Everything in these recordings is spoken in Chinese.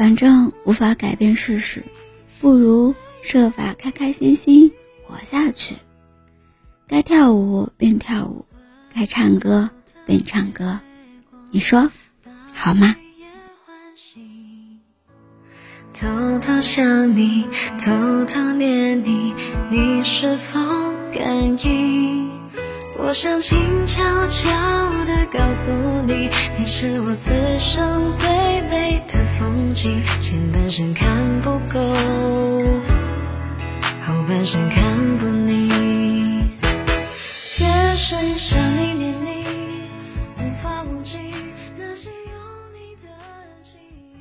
反正无法改变事实，不如设法开开心心活下去。该跳舞便跳舞，该唱歌便唱歌，你说好吗？偷偷想你，偷偷念你，你是否感应？我想静悄悄地告诉你，你是我此生最前半生看不够，后半生看不腻。夜深想你念你，无法忘记那些有你的记忆。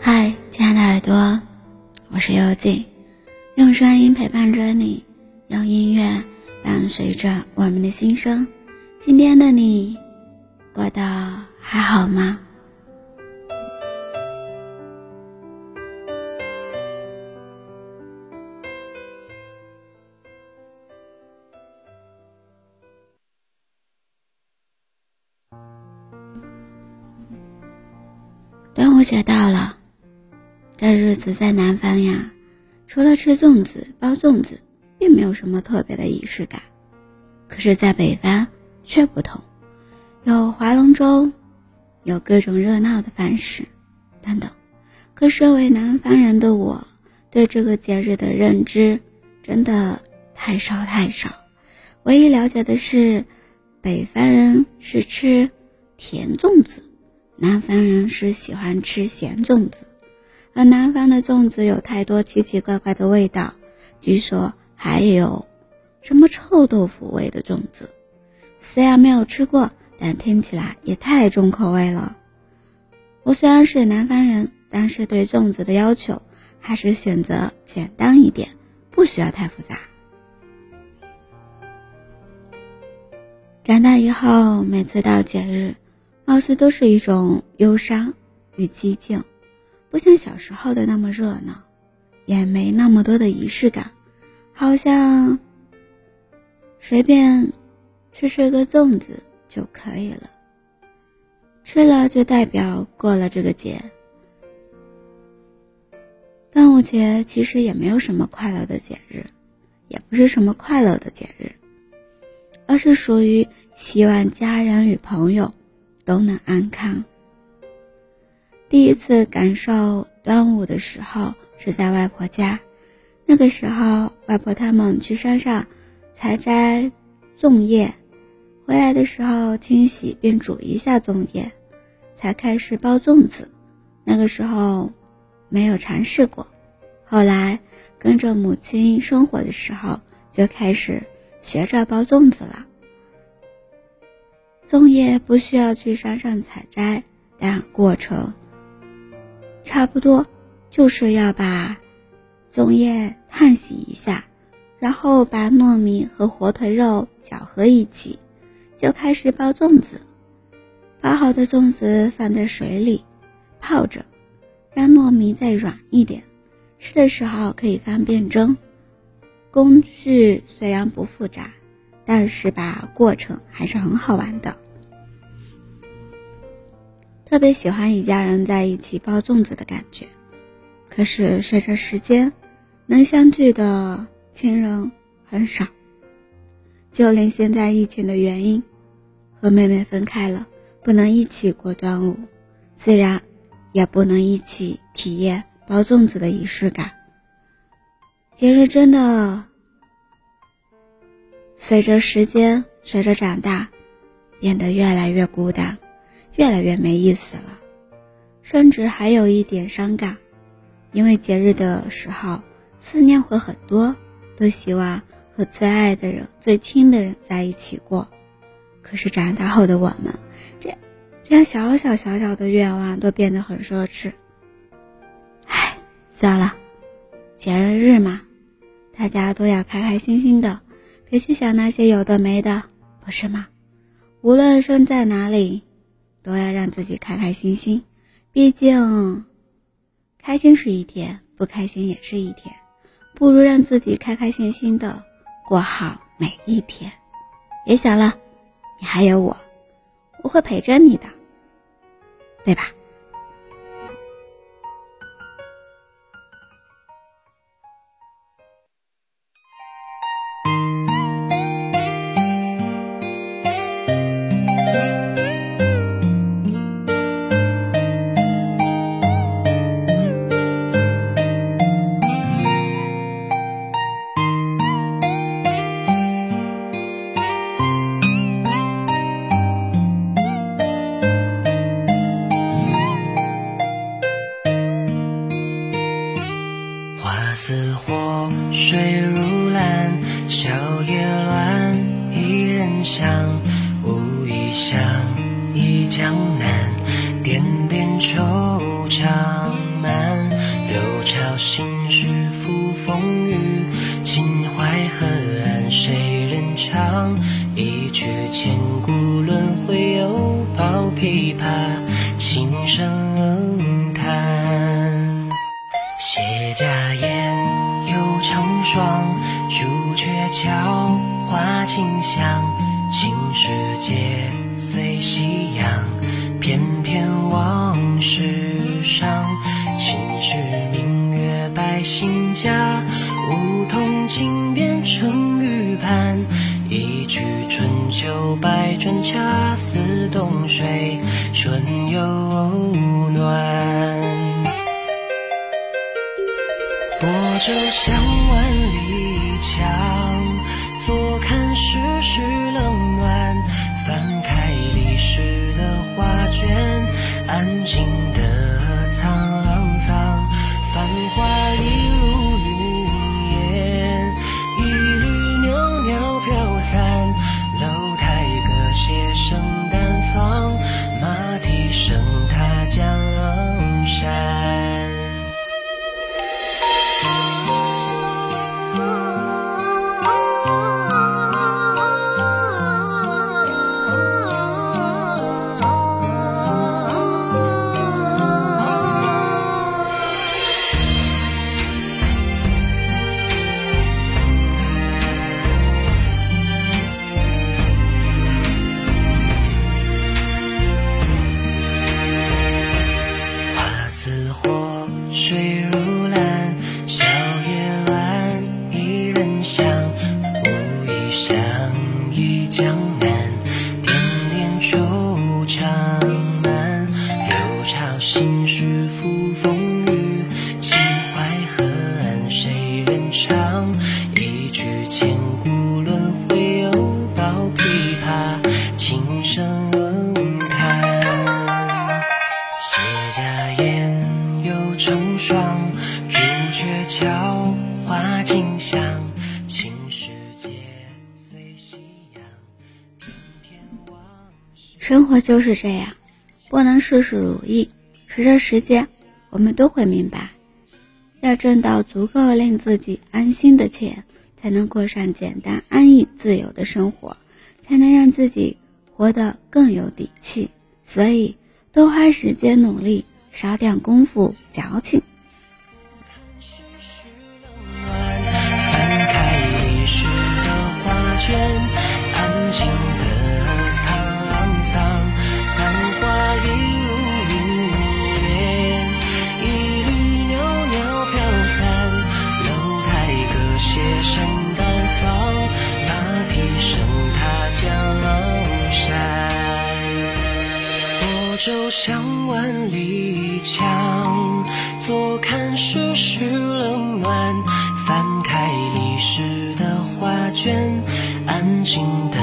嗨，亲爱的耳朵，我是幽静，用声音陪伴着你，用音乐伴随着我们的心声。今天的你过得还好吗？端午节到了，这日子在南方呀，除了吃粽子、包粽子，并没有什么特别的仪式感。可是，在北方却不同，有划龙舟，有各种热闹的饭食，等等。可身为南方人的我，对这个节日的认知真的太少太少。唯一了解的是，北方人是吃甜粽子。南方人是喜欢吃咸粽子，而南方的粽子有太多奇奇怪怪的味道，据说还有什么臭豆腐味的粽子。虽然没有吃过，但听起来也太重口味了。我虽然是南方人，但是对粽子的要求还是选择简单一点，不需要太复杂。长大以后，每次到节日。貌似都是一种忧伤与寂静，不像小时候的那么热闹，也没那么多的仪式感，好像随便吃吃个粽子就可以了，吃了就代表过了这个节。端午节其实也没有什么快乐的节日，也不是什么快乐的节日，而是属于希望家人与朋友。都能安康。第一次感受端午的时候是在外婆家，那个时候外婆他们去山上采摘粽叶，回来的时候清洗并煮一下粽叶，才开始包粽子。那个时候没有尝试过，后来跟着母亲生活的时候就开始学着包粽子了。粽叶不需要去山上采摘，但过程差不多，就是要把粽叶烫洗一下，然后把糯米和火腿肉搅和一起，就开始包粽子。包好的粽子放在水里泡着，让糯米再软一点，吃的时候可以方便蒸。工序虽然不复杂。但是吧，过程还是很好玩的。特别喜欢一家人在一起包粽子的感觉。可是随着时间，能相聚的亲人很少。就连现在疫情的原因，和妹妹分开了，不能一起过端午，自然也不能一起体验包粽子的仪式感。节日真的。随着时间，随着长大，变得越来越孤单，越来越没意思了，甚至还有一点伤感，因为节日的时候思念会很多，都希望和最爱的人、最亲的人在一起过。可是长大后的我们，这样这样小小小小的愿望都变得很奢侈。唉，算了，节日日嘛，大家都要开开心心的。别去想那些有的没的，不是吗？无论生在哪里，都要让自己开开心心。毕竟，开心是一天，不开心也是一天，不如让自己开开心心的过好每一天。别想了，你还有我，我会陪着你的，对吧？点点惆怅满，六朝心春又暖。泊舟向万里江，坐看世事冷暖。翻开历史的画卷，安静水如蓝，小叶乱，伊人香，无意相忆江南，点点惆怅满，六朝心事付风雨，秦淮河岸谁人唱？一曲千古轮回，又抱琵琶，轻声叹。谢家宴，又成双，桥，花径香，青石街，随夕阳，翩翩往事。生活就是这样，不能事事如意。随着时间，我们都会明白，要挣到足够令自己安心的钱，才能过上简单、安逸、自由的生活，才能让自己活得更有底气。所以，多花时间努力，少点功夫矫情。画卷，安静的沧桑。繁华一如云烟，一缕袅袅飘散。楼台歌榭声淡放，马蹄声踏江山。泊舟向万里江，坐看世事冷暖。翻开历史的画卷，安静的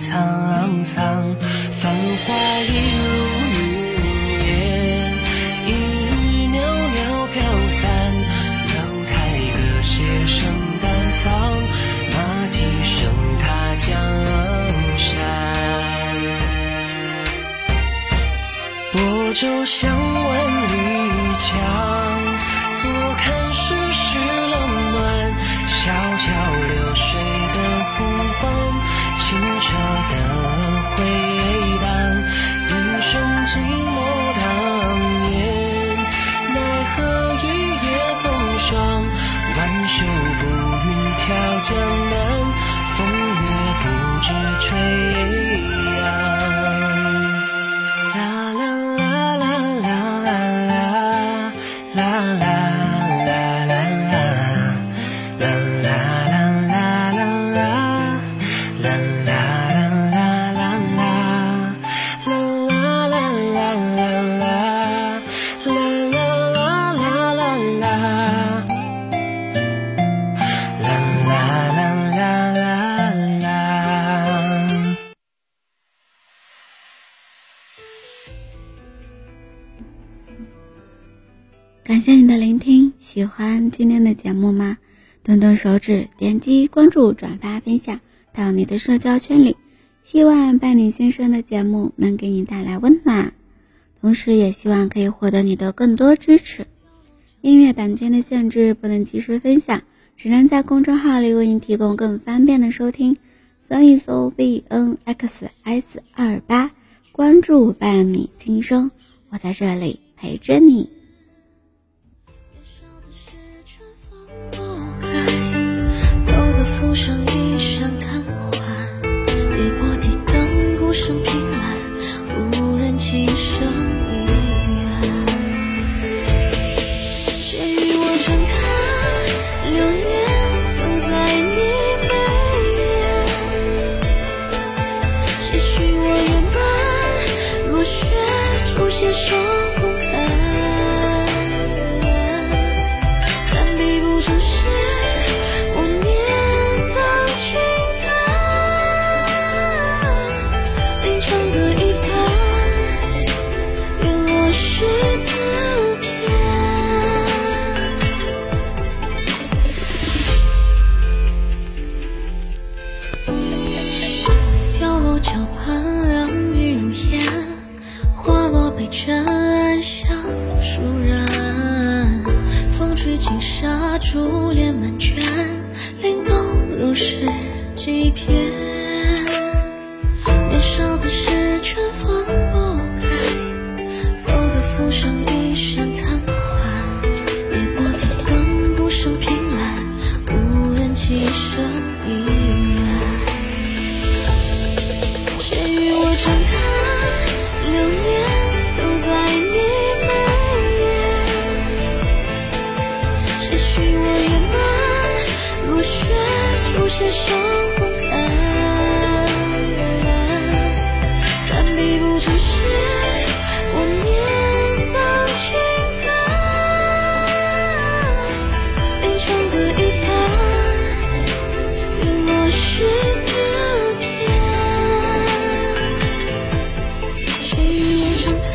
沧桑。繁华一如云烟，一缕袅袅飘散。楼台歌榭声淡放，马蹄声踏江山。泊舟向万里江，袖步云眺江喜欢今天的节目吗？动动手指，点击关注、转发、分享到你的社交圈里。希望伴你先生的节目能给你带来温暖，同时也希望可以获得你的更多支持。音乐版权的限制，不能及时分享，只能在公众号里为你提供更方便的收听。搜一搜 b n x s 二八，关注伴你新生，我在这里陪着你。生一声叹珠帘满卷，灵动如诗几篇。年少最是春风只剩不堪，暂避不成诗。我念当倾叹，临窗歌一盘，愿落序自片。谁与我长叹？